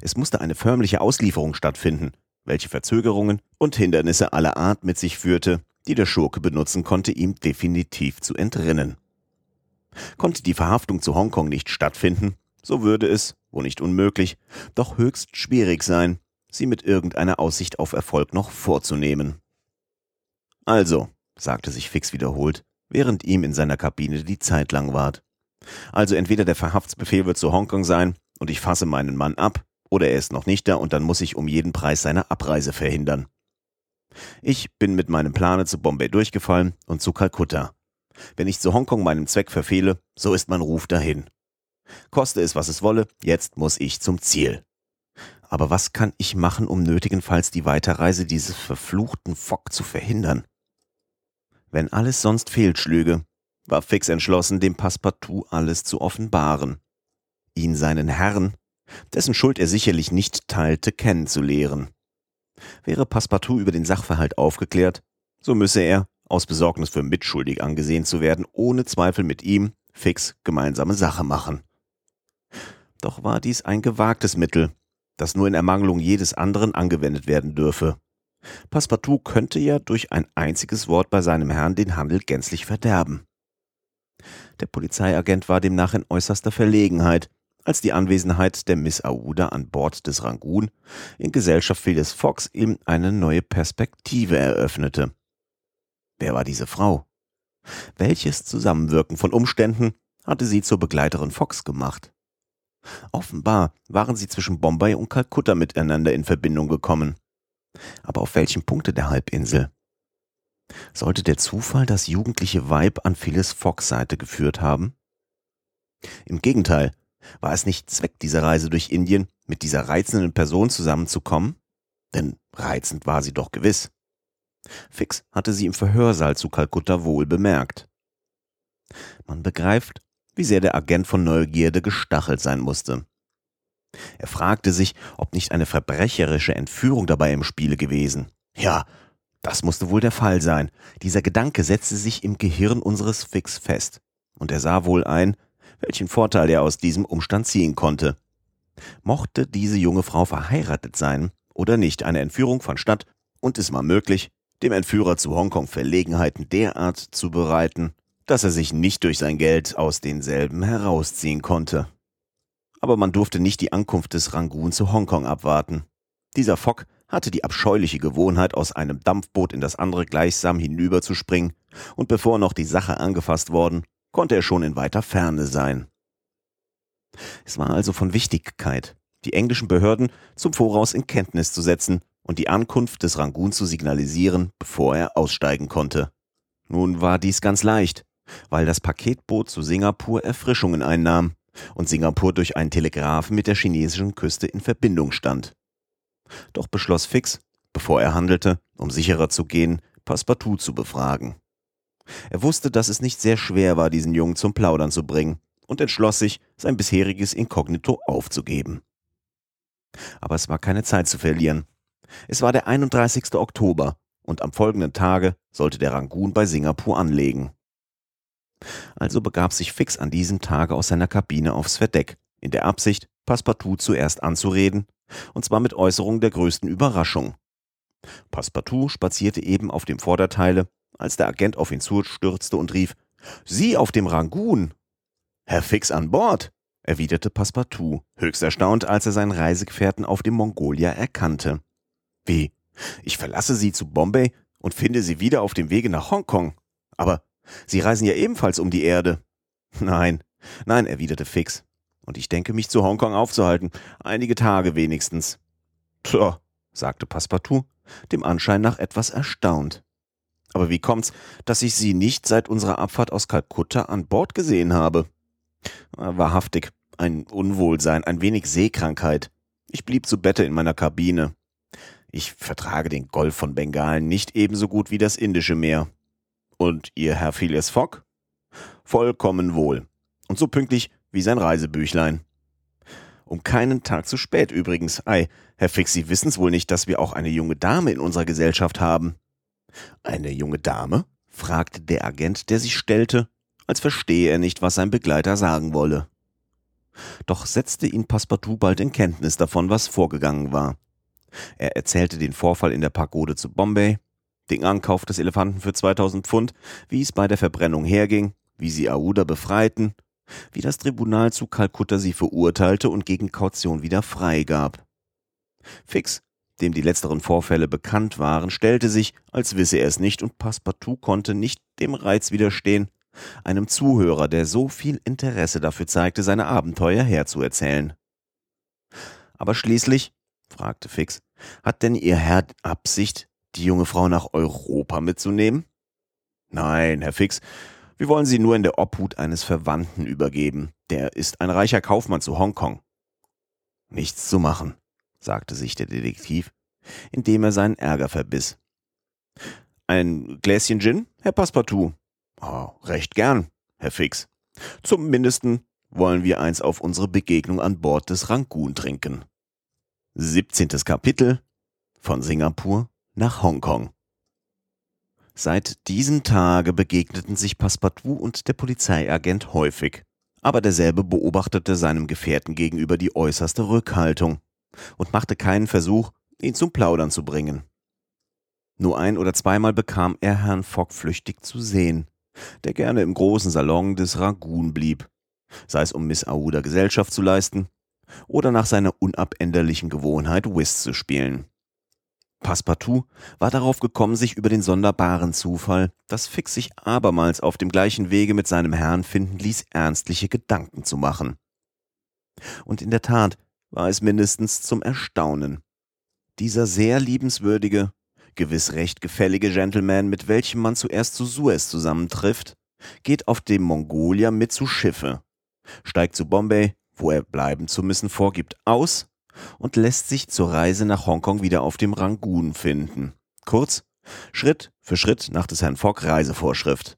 Es musste eine förmliche Auslieferung stattfinden, welche Verzögerungen und Hindernisse aller Art mit sich führte, die der Schurke benutzen konnte, ihm definitiv zu entrinnen. Konnte die Verhaftung zu Hongkong nicht stattfinden, so würde es, wo nicht unmöglich, doch höchst schwierig sein, sie mit irgendeiner Aussicht auf Erfolg noch vorzunehmen. Also, sagte sich Fix wiederholt, während ihm in seiner Kabine die Zeit lang ward. Also entweder der Verhaftsbefehl wird zu Hongkong sein und ich fasse meinen Mann ab, oder er ist noch nicht da und dann muss ich um jeden Preis seine Abreise verhindern. Ich bin mit meinem Plane zu Bombay durchgefallen und zu Kalkutta. Wenn ich zu Hongkong meinen Zweck verfehle, so ist mein Ruf dahin. Koste es, was es wolle, jetzt muss ich zum Ziel. Aber was kann ich machen, um nötigenfalls die Weiterreise dieses verfluchten Fock zu verhindern? Wenn alles sonst fehlschlüge, war Fix entschlossen, dem Passepartout alles zu offenbaren. Ihn seinen Herrn, dessen Schuld er sicherlich nicht teilte, kennenzulehren. Wäre Passepartout über den Sachverhalt aufgeklärt, so müsse er, aus Besorgnis für mitschuldig angesehen zu werden, ohne Zweifel mit ihm, Fix, gemeinsame Sache machen. Doch war dies ein gewagtes Mittel, das nur in Ermangelung jedes anderen angewendet werden dürfe. Passepartout könnte ja durch ein einziges Wort bei seinem Herrn den Handel gänzlich verderben. Der Polizeiagent war demnach in äußerster Verlegenheit, als die Anwesenheit der Miss Aouda an Bord des Rangoon in Gesellschaft Phileas Fox ihm eine neue Perspektive eröffnete. Wer war diese Frau? Welches Zusammenwirken von Umständen hatte sie zur Begleiterin Fox gemacht? Offenbar waren sie zwischen Bombay und Kalkutta miteinander in Verbindung gekommen. Aber auf welchem Punkte der Halbinsel? Sollte der Zufall das jugendliche Weib an Phyllis Fox Seite geführt haben? Im Gegenteil, war es nicht Zweck dieser Reise durch Indien, mit dieser reizenden Person zusammenzukommen? Denn reizend war sie doch gewiss. Fix hatte sie im Verhörsaal zu Kalkutta wohl bemerkt. Man begreift, wie sehr der Agent von Neugierde gestachelt sein musste. Er fragte sich, ob nicht eine verbrecherische Entführung dabei im Spiele gewesen. Ja, das musste wohl der Fall sein. Dieser Gedanke setzte sich im Gehirn unseres Fix fest, und er sah wohl ein, welchen Vorteil er aus diesem Umstand ziehen konnte. Mochte diese junge Frau verheiratet sein oder nicht, eine Entführung von Stadt und es war möglich, dem Entführer zu Hongkong Verlegenheiten derart zu bereiten, dass er sich nicht durch sein Geld aus denselben herausziehen konnte. Aber man durfte nicht die Ankunft des Rangoon zu Hongkong abwarten. Dieser Fock hatte die abscheuliche Gewohnheit, aus einem Dampfboot in das andere gleichsam hinüberzuspringen, und bevor noch die Sache angefasst worden, konnte er schon in weiter Ferne sein. Es war also von Wichtigkeit, die englischen Behörden zum Voraus in Kenntnis zu setzen und die Ankunft des Rangoon zu signalisieren, bevor er aussteigen konnte. Nun war dies ganz leicht weil das Paketboot zu Singapur Erfrischungen einnahm und Singapur durch einen Telegraphen mit der chinesischen Küste in Verbindung stand. Doch beschloss Fix, bevor er handelte, um sicherer zu gehen, Passepartout zu befragen. Er wusste, dass es nicht sehr schwer war, diesen Jungen zum Plaudern zu bringen, und entschloss sich, sein bisheriges Inkognito aufzugeben. Aber es war keine Zeit zu verlieren, Es war der 31. Oktober und am folgenden Tage sollte der Rangoon bei Singapur anlegen. Also begab sich Fix an diesem Tage aus seiner Kabine aufs Verdeck, in der Absicht, Passepartout zuerst anzureden, und zwar mit Äußerung der größten Überraschung. Passepartout spazierte eben auf dem Vorderteile, als der Agent auf ihn zustürzte und rief, Sie auf dem Rangoon! Herr Fix an Bord! erwiderte Passepartout, höchst erstaunt, als er seinen Reisegefährten auf dem Mongolia erkannte. Wie? Ich verlasse Sie zu Bombay und finde Sie wieder auf dem Wege nach Hongkong. Aber Sie reisen ja ebenfalls um die Erde. Nein, nein, erwiderte Fix. Und ich denke, mich zu Hongkong aufzuhalten. Einige Tage wenigstens. Tja, sagte Passepartout, dem Anschein nach etwas erstaunt. Aber wie kommt's, dass ich Sie nicht seit unserer Abfahrt aus Kalkutta an Bord gesehen habe? Wahrhaftig, ein Unwohlsein, ein wenig Seekrankheit. Ich blieb zu Bette in meiner Kabine. Ich vertrage den Golf von Bengalen nicht ebenso gut wie das Indische Meer. Und Ihr Herr Phileas Fogg? Vollkommen wohl. Und so pünktlich wie sein Reisebüchlein. Um keinen Tag zu spät übrigens. Ei, Herr Fix, Sie wissen's wohl nicht, dass wir auch eine junge Dame in unserer Gesellschaft haben. Eine junge Dame? fragte der Agent, der sich stellte, als verstehe er nicht, was sein Begleiter sagen wolle. Doch setzte ihn Passepartout bald in Kenntnis davon, was vorgegangen war. Er erzählte den Vorfall in der Pagode zu Bombay, den Ankauf des Elefanten für 2000 Pfund, wie es bei der Verbrennung herging, wie sie Aouda befreiten, wie das Tribunal zu Kalkutta sie verurteilte und gegen Kaution wieder freigab. Fix, dem die letzteren Vorfälle bekannt waren, stellte sich, als wisse er es nicht, und Passepartout konnte nicht dem Reiz widerstehen, einem Zuhörer, der so viel Interesse dafür zeigte, seine Abenteuer herzuerzählen. Aber schließlich, fragte Fix, hat denn Ihr Herr Absicht, die junge Frau nach Europa mitzunehmen? Nein, Herr Fix, wir wollen sie nur in der Obhut eines Verwandten übergeben. Der ist ein reicher Kaufmann zu Hongkong. Nichts zu machen, sagte sich der Detektiv, indem er seinen Ärger verbiss. Ein Gläschen Gin, Herr Passepartout? Oh, recht gern, Herr Fix. Zum Mindesten wollen wir eins auf unsere Begegnung an Bord des Rangoon trinken. 17. Kapitel von Singapur nach Hongkong. Seit diesem Tage begegneten sich Passepartout und der Polizeiagent häufig, aber derselbe beobachtete seinem Gefährten gegenüber die äußerste Rückhaltung und machte keinen Versuch, ihn zum Plaudern zu bringen. Nur ein oder zweimal bekam er Herrn Fogg flüchtig zu sehen, der gerne im großen Salon des Rangoon blieb, sei es um Miss Aouda Gesellschaft zu leisten oder nach seiner unabänderlichen Gewohnheit Whist zu spielen. Passepartout war darauf gekommen, sich über den sonderbaren Zufall, dass Fix sich abermals auf dem gleichen Wege mit seinem Herrn finden ließ, ernstliche Gedanken zu machen. Und in der Tat war es mindestens zum Erstaunen. Dieser sehr liebenswürdige, gewiss recht gefällige Gentleman, mit welchem man zuerst zu Suez zusammentrifft, geht auf dem Mongolia mit zu Schiffe, steigt zu Bombay, wo er bleiben zu müssen vorgibt, aus und lässt sich zur Reise nach Hongkong wieder auf dem Rangoon finden. Kurz, Schritt für Schritt nach des Herrn Fogg Reisevorschrift.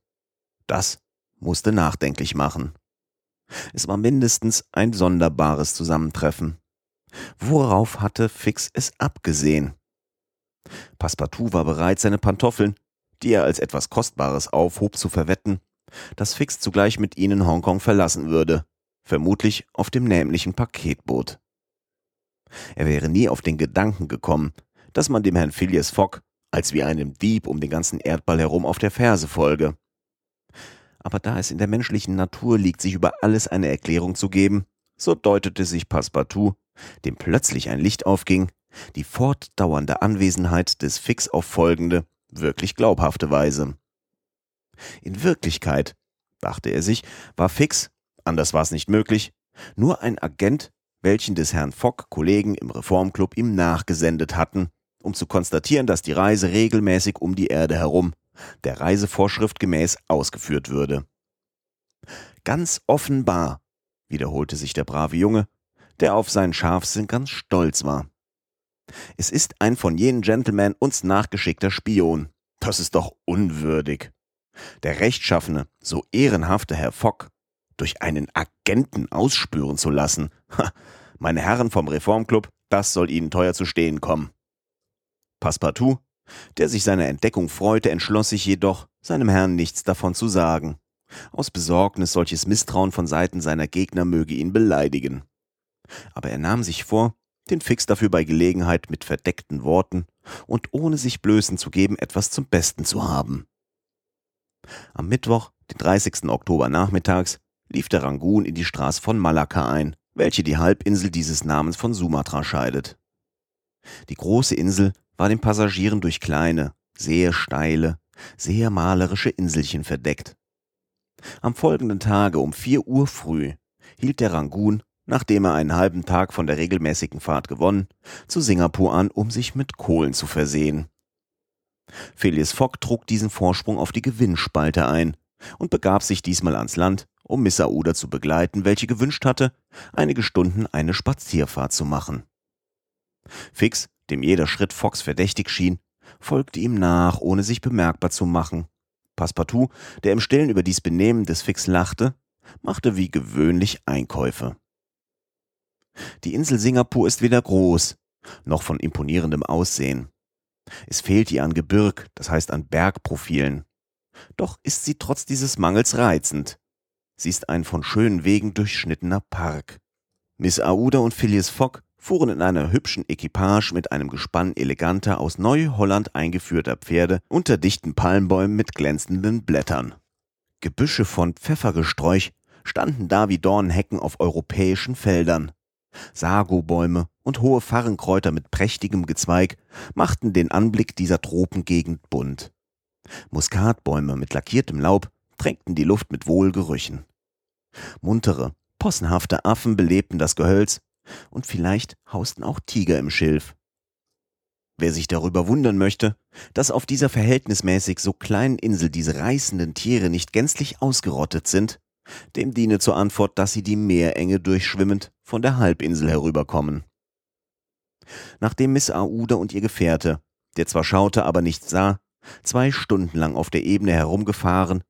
Das musste nachdenklich machen. Es war mindestens ein sonderbares Zusammentreffen. Worauf hatte Fix es abgesehen? Passepartout war bereit, seine Pantoffeln, die er als etwas Kostbares aufhob, zu verwetten, dass Fix zugleich mit ihnen Hongkong verlassen würde, vermutlich auf dem nämlichen Paketboot. Er wäre nie auf den Gedanken gekommen, dass man dem Herrn Phileas Fogg als wie einem Dieb um den ganzen Erdball herum auf der Ferse folge. Aber da es in der menschlichen Natur liegt, sich über alles eine Erklärung zu geben, so deutete sich Passepartout, dem plötzlich ein Licht aufging, die fortdauernde Anwesenheit des Fix auf folgende, wirklich glaubhafte Weise. In Wirklichkeit, dachte er sich, war Fix, anders war es nicht möglich, nur ein Agent welchen des Herrn Fogg Kollegen im Reformclub ihm nachgesendet hatten, um zu konstatieren, dass die Reise regelmäßig um die Erde herum, der Reisevorschrift gemäß, ausgeführt würde. Ganz offenbar, wiederholte sich der brave Junge, der auf seinen Scharfsinn ganz stolz war. Es ist ein von jenen Gentlemen uns nachgeschickter Spion. Das ist doch unwürdig. Der rechtschaffene, so ehrenhafte Herr Fogg durch einen Agenten ausspüren zu lassen. Ha, meine Herren vom Reformclub, das soll Ihnen teuer zu stehen kommen. Passepartout, der sich seiner Entdeckung freute, entschloss sich jedoch, seinem Herrn nichts davon zu sagen. Aus Besorgnis, solches Misstrauen von Seiten seiner Gegner möge ihn beleidigen. Aber er nahm sich vor, den Fix dafür bei Gelegenheit mit verdeckten Worten und ohne sich Blößen zu geben etwas zum Besten zu haben. Am Mittwoch, den 30. Oktober nachmittags, lief der Rangoon in die Straße von Malakka ein, welche die Halbinsel dieses Namens von Sumatra scheidet. Die große Insel war den Passagieren durch kleine, sehr steile, sehr malerische Inselchen verdeckt. Am folgenden Tage um vier Uhr früh hielt der Rangoon nachdem er einen halben Tag von der regelmäßigen Fahrt gewonnen, zu Singapur an, um sich mit Kohlen zu versehen. Phileas Fogg trug diesen Vorsprung auf die Gewinnspalte ein und begab sich diesmal ans Land, um Miss Aouda zu begleiten, welche gewünscht hatte, einige Stunden eine Spazierfahrt zu machen. Fix, dem jeder Schritt Foggs verdächtig schien, folgte ihm nach, ohne sich bemerkbar zu machen. Passepartout, der im Stillen über dies Benehmen des Fix lachte, machte wie gewöhnlich Einkäufe. Die Insel Singapur ist weder groß noch von imponierendem Aussehen. Es fehlt ihr an Gebirg, das heißt an Bergprofilen. Doch ist sie trotz dieses Mangels reizend. Sie ist ein von schönen Wegen durchschnittener Park. Miss Aouda und Phileas Fogg fuhren in einer hübschen Equipage mit einem Gespann eleganter aus Neu-Holland eingeführter Pferde unter dichten Palmbäumen mit glänzenden Blättern. Gebüsche von Pfeffergesträuch standen da wie Dornhecken auf europäischen Feldern. Sagobäume und hohe Farrenkräuter mit prächtigem Gezweig machten den Anblick dieser Tropengegend bunt. Muskatbäume mit lackiertem Laub tränkten die Luft mit Wohlgerüchen. Muntere, possenhafte Affen belebten das Gehölz, und vielleicht hausten auch Tiger im Schilf. Wer sich darüber wundern möchte, dass auf dieser verhältnismäßig so kleinen Insel diese reißenden Tiere nicht gänzlich ausgerottet sind, dem diene zur Antwort, dass sie die Meerenge durchschwimmend von der Halbinsel herüberkommen. Nachdem Miss Aouda und ihr Gefährte, der zwar schaute, aber nicht sah, zwei Stunden lang auf der Ebene herumgefahren,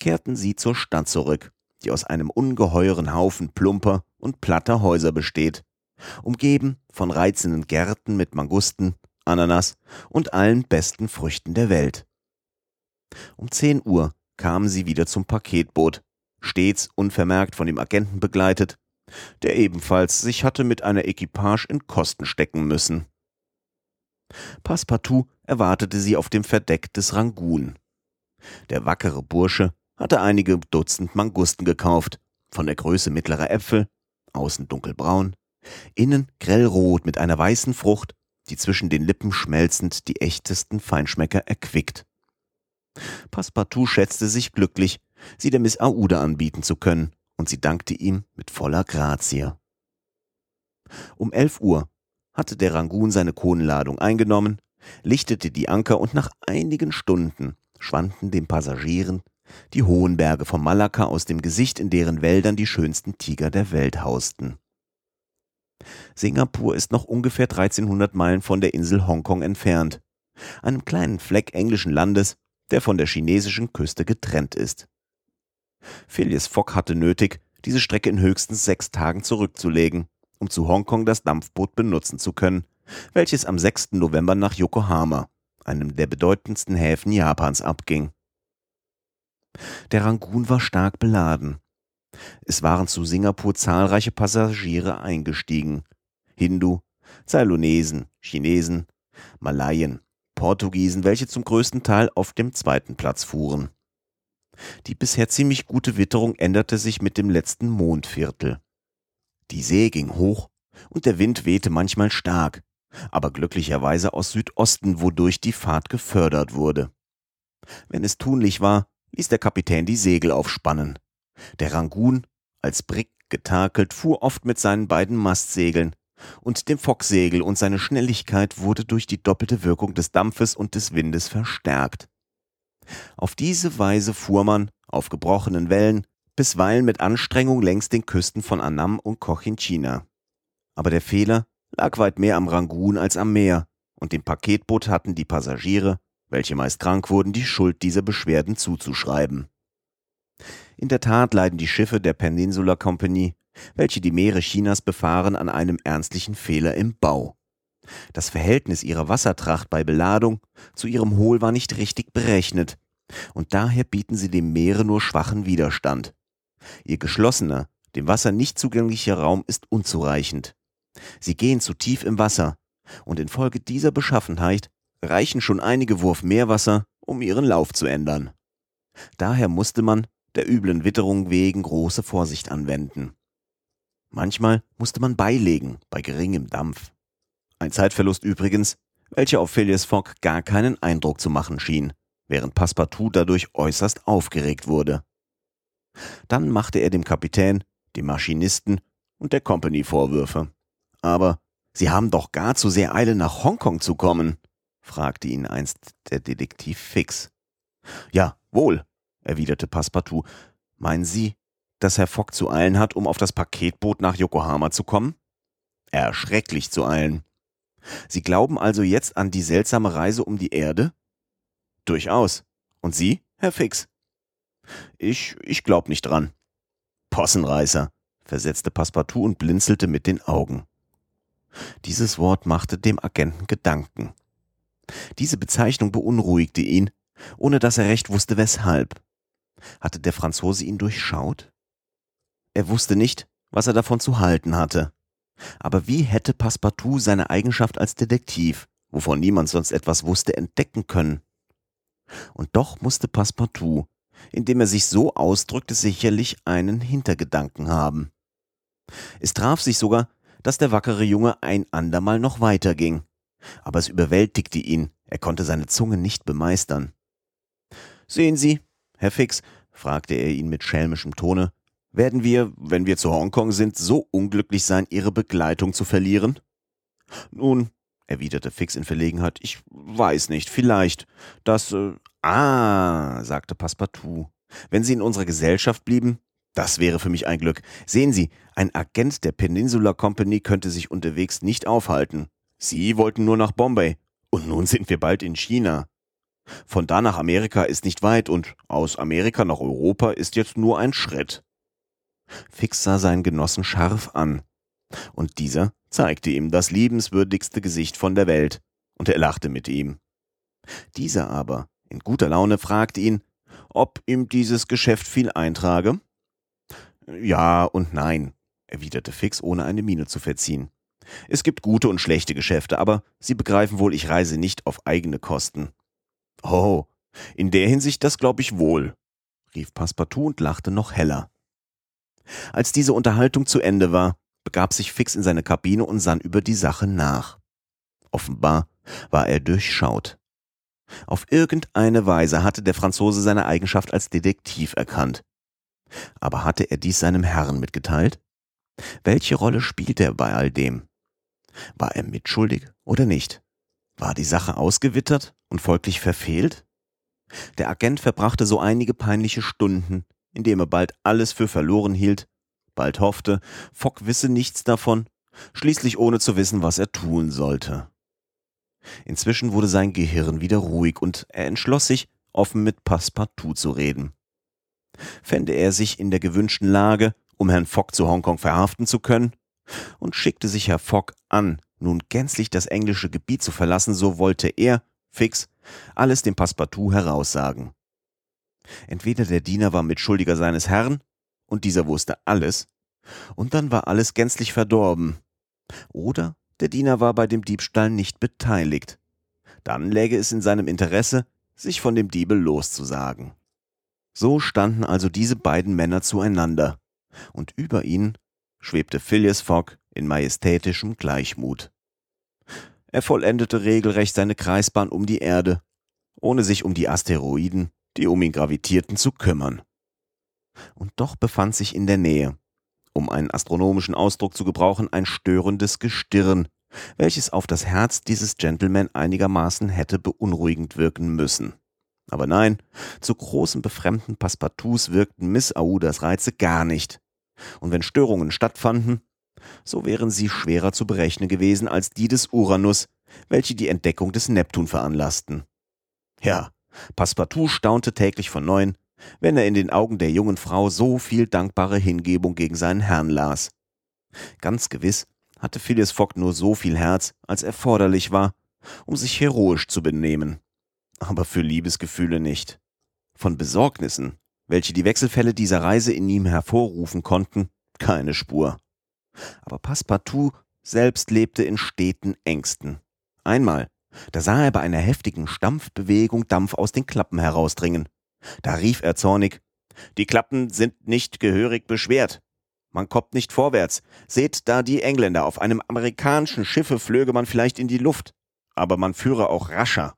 kehrten sie zur Stadt zurück, die aus einem ungeheuren Haufen plumper und platter Häuser besteht, umgeben von reizenden Gärten mit Mangusten, Ananas und allen besten Früchten der Welt. Um zehn Uhr kamen sie wieder zum Paketboot, stets unvermerkt von dem Agenten begleitet, der ebenfalls sich hatte mit einer Equipage in Kosten stecken müssen. Passepartout erwartete sie auf dem Verdeck des Rangoon. Der wackere Bursche hatte einige Dutzend Mangusten gekauft, von der Größe mittlerer Äpfel, außen dunkelbraun, innen grellrot mit einer weißen Frucht, die zwischen den Lippen schmelzend die echtesten Feinschmecker erquickt. Passepartout schätzte sich glücklich, sie der Miss Aouda anbieten zu können, und sie dankte ihm mit voller Grazie. Um elf Uhr hatte der Rangoon seine Kohnenladung eingenommen, lichtete die Anker und nach einigen Stunden schwanden den Passagieren die hohen Berge von Malakka aus dem Gesicht, in deren Wäldern die schönsten Tiger der Welt hausten. Singapur ist noch ungefähr 1300 Meilen von der Insel Hongkong entfernt, einem kleinen Fleck englischen Landes, der von der chinesischen Küste getrennt ist. Phileas Fogg hatte nötig, diese Strecke in höchstens sechs Tagen zurückzulegen, um zu Hongkong das Dampfboot benutzen zu können, welches am 6. November nach Yokohama, einem der bedeutendsten Häfen Japans, abging. Der Rangoon war stark beladen. Es waren zu Singapur zahlreiche Passagiere eingestiegen. Hindu, Ceylonesen, Chinesen, Malayen, Portugiesen, welche zum größten Teil auf dem zweiten Platz fuhren. Die bisher ziemlich gute Witterung änderte sich mit dem letzten Mondviertel. Die See ging hoch und der Wind wehte manchmal stark, aber glücklicherweise aus Südosten, wodurch die Fahrt gefördert wurde. Wenn es tunlich war, ließ der Kapitän die Segel aufspannen. Der Rangoon, als Brick getakelt, fuhr oft mit seinen beiden Mastsegeln, und dem Focksegel und seine Schnelligkeit wurde durch die doppelte Wirkung des Dampfes und des Windes verstärkt. Auf diese Weise fuhr man, auf gebrochenen Wellen, bisweilen mit Anstrengung längs den Küsten von Annam und Cochinchina. Aber der Fehler lag weit mehr am Rangoon als am Meer, und dem Paketboot hatten die Passagiere, welche meist krank wurden, die Schuld dieser Beschwerden zuzuschreiben. In der Tat leiden die Schiffe der Peninsula Company, welche die Meere Chinas befahren, an einem ernstlichen Fehler im Bau. Das Verhältnis ihrer Wassertracht bei Beladung zu ihrem Hohl war nicht richtig berechnet, und daher bieten sie dem Meere nur schwachen Widerstand. Ihr geschlossener, dem Wasser nicht zugänglicher Raum ist unzureichend. Sie gehen zu tief im Wasser, und infolge dieser Beschaffenheit reichen schon einige Wurf Meerwasser, um ihren Lauf zu ändern. Daher musste man, der üblen Witterung wegen, große Vorsicht anwenden. Manchmal musste man beilegen, bei geringem Dampf. Ein Zeitverlust übrigens, welcher auf Phileas Fogg gar keinen Eindruck zu machen schien, während Passepartout dadurch äußerst aufgeregt wurde. Dann machte er dem Kapitän, dem Maschinisten und der Company Vorwürfe. Aber Sie haben doch gar zu sehr Eile, nach Hongkong zu kommen, fragte ihn einst der Detektiv Fix. Ja, wohl, erwiderte Passepartout. Meinen Sie, dass Herr Fogg zu eilen hat, um auf das Paketboot nach Yokohama zu kommen? Erschrecklich zu eilen. Sie glauben also jetzt an die seltsame Reise um die Erde? Durchaus. Und Sie, Herr Fix? Ich, ich glaub nicht dran. Possenreißer, versetzte Passepartout und blinzelte mit den Augen. Dieses Wort machte dem Agenten Gedanken. Diese Bezeichnung beunruhigte ihn, ohne dass er recht wusste weshalb. Hatte der Franzose ihn durchschaut? Er wusste nicht, was er davon zu halten hatte. Aber wie hätte Passepartout seine Eigenschaft als Detektiv, wovon niemand sonst etwas wusste, entdecken können? Und doch musste Passepartout, indem er sich so ausdrückte, sicherlich einen Hintergedanken haben. Es traf sich sogar, dass der wackere Junge ein andermal noch weiterging. Aber es überwältigte ihn, er konnte seine Zunge nicht bemeistern. Sehen Sie, Herr Fix, fragte er ihn mit schelmischem Tone, werden wir, wenn wir zu Hongkong sind, so unglücklich sein, Ihre Begleitung zu verlieren? Nun, erwiderte Fix in Verlegenheit, ich weiß nicht, vielleicht. Das, äh, ah, sagte Passepartout. Wenn Sie in unserer Gesellschaft blieben, das wäre für mich ein Glück. Sehen Sie, ein Agent der Peninsula Company könnte sich unterwegs nicht aufhalten. Sie wollten nur nach Bombay. Und nun sind wir bald in China. Von da nach Amerika ist nicht weit und aus Amerika nach Europa ist jetzt nur ein Schritt. Fix sah seinen Genossen scharf an. Und dieser zeigte ihm das liebenswürdigste Gesicht von der Welt, und er lachte mit ihm. Dieser aber, in guter Laune, fragte ihn, ob ihm dieses Geschäft viel eintrage. Ja und nein, erwiderte Fix, ohne eine Miene zu verziehen. Es gibt gute und schlechte Geschäfte, aber Sie begreifen wohl, ich reise nicht auf eigene Kosten. Oh, in der Hinsicht das glaube ich wohl, rief Passepartout und lachte noch heller. Als diese Unterhaltung zu Ende war, begab sich Fix in seine Kabine und sann über die Sache nach. Offenbar war er durchschaut. Auf irgendeine Weise hatte der Franzose seine Eigenschaft als Detektiv erkannt. Aber hatte er dies seinem Herrn mitgeteilt? Welche Rolle spielte er bei all dem? War er mitschuldig oder nicht? War die Sache ausgewittert und folglich verfehlt? Der Agent verbrachte so einige peinliche Stunden, indem er bald alles für verloren hielt, bald hoffte, Fogg wisse nichts davon, schließlich ohne zu wissen, was er tun sollte. Inzwischen wurde sein Gehirn wieder ruhig und er entschloss sich, offen mit Passepartout zu reden. Fände er sich in der gewünschten Lage, um Herrn Fogg zu Hongkong verhaften zu können, und schickte sich Herr Fogg an, nun gänzlich das englische Gebiet zu verlassen, so wollte er, fix, alles dem Passepartout heraussagen. Entweder der Diener war Mitschuldiger seines Herrn, und dieser wusste alles, und dann war alles gänzlich verdorben. Oder der Diener war bei dem Diebstahl nicht beteiligt. Dann läge es in seinem Interesse, sich von dem Diebe loszusagen. So standen also diese beiden Männer zueinander, und über ihnen schwebte Phileas Fogg in majestätischem Gleichmut. Er vollendete regelrecht seine Kreisbahn um die Erde, ohne sich um die Asteroiden, die um ihn gravitierten, zu kümmern. Und doch befand sich in der Nähe, um einen astronomischen Ausdruck zu gebrauchen, ein störendes Gestirn, welches auf das Herz dieses Gentleman einigermaßen hätte beunruhigend wirken müssen. Aber nein, zu großem Befremden Passepartouts wirkten Miss Aoudas Reize gar nicht. Und wenn Störungen stattfanden, so wären sie schwerer zu berechnen gewesen als die des Uranus, welche die Entdeckung des Neptun veranlassten. Ja, Passepartout staunte täglich von neuem, wenn er in den Augen der jungen Frau so viel dankbare Hingebung gegen seinen Herrn las. Ganz gewiss hatte Phileas Fogg nur so viel Herz, als erforderlich war, um sich heroisch zu benehmen. Aber für Liebesgefühle nicht. Von Besorgnissen, welche die Wechselfälle dieser Reise in ihm hervorrufen konnten, keine Spur. Aber Passepartout selbst lebte in steten Ängsten. Einmal, da sah er bei einer heftigen Stampfbewegung Dampf aus den Klappen herausdringen. Da rief er zornig, die Klappen sind nicht gehörig beschwert. Man kommt nicht vorwärts. Seht da die Engländer. Auf einem amerikanischen Schiffe flöge man vielleicht in die Luft. Aber man führe auch rascher.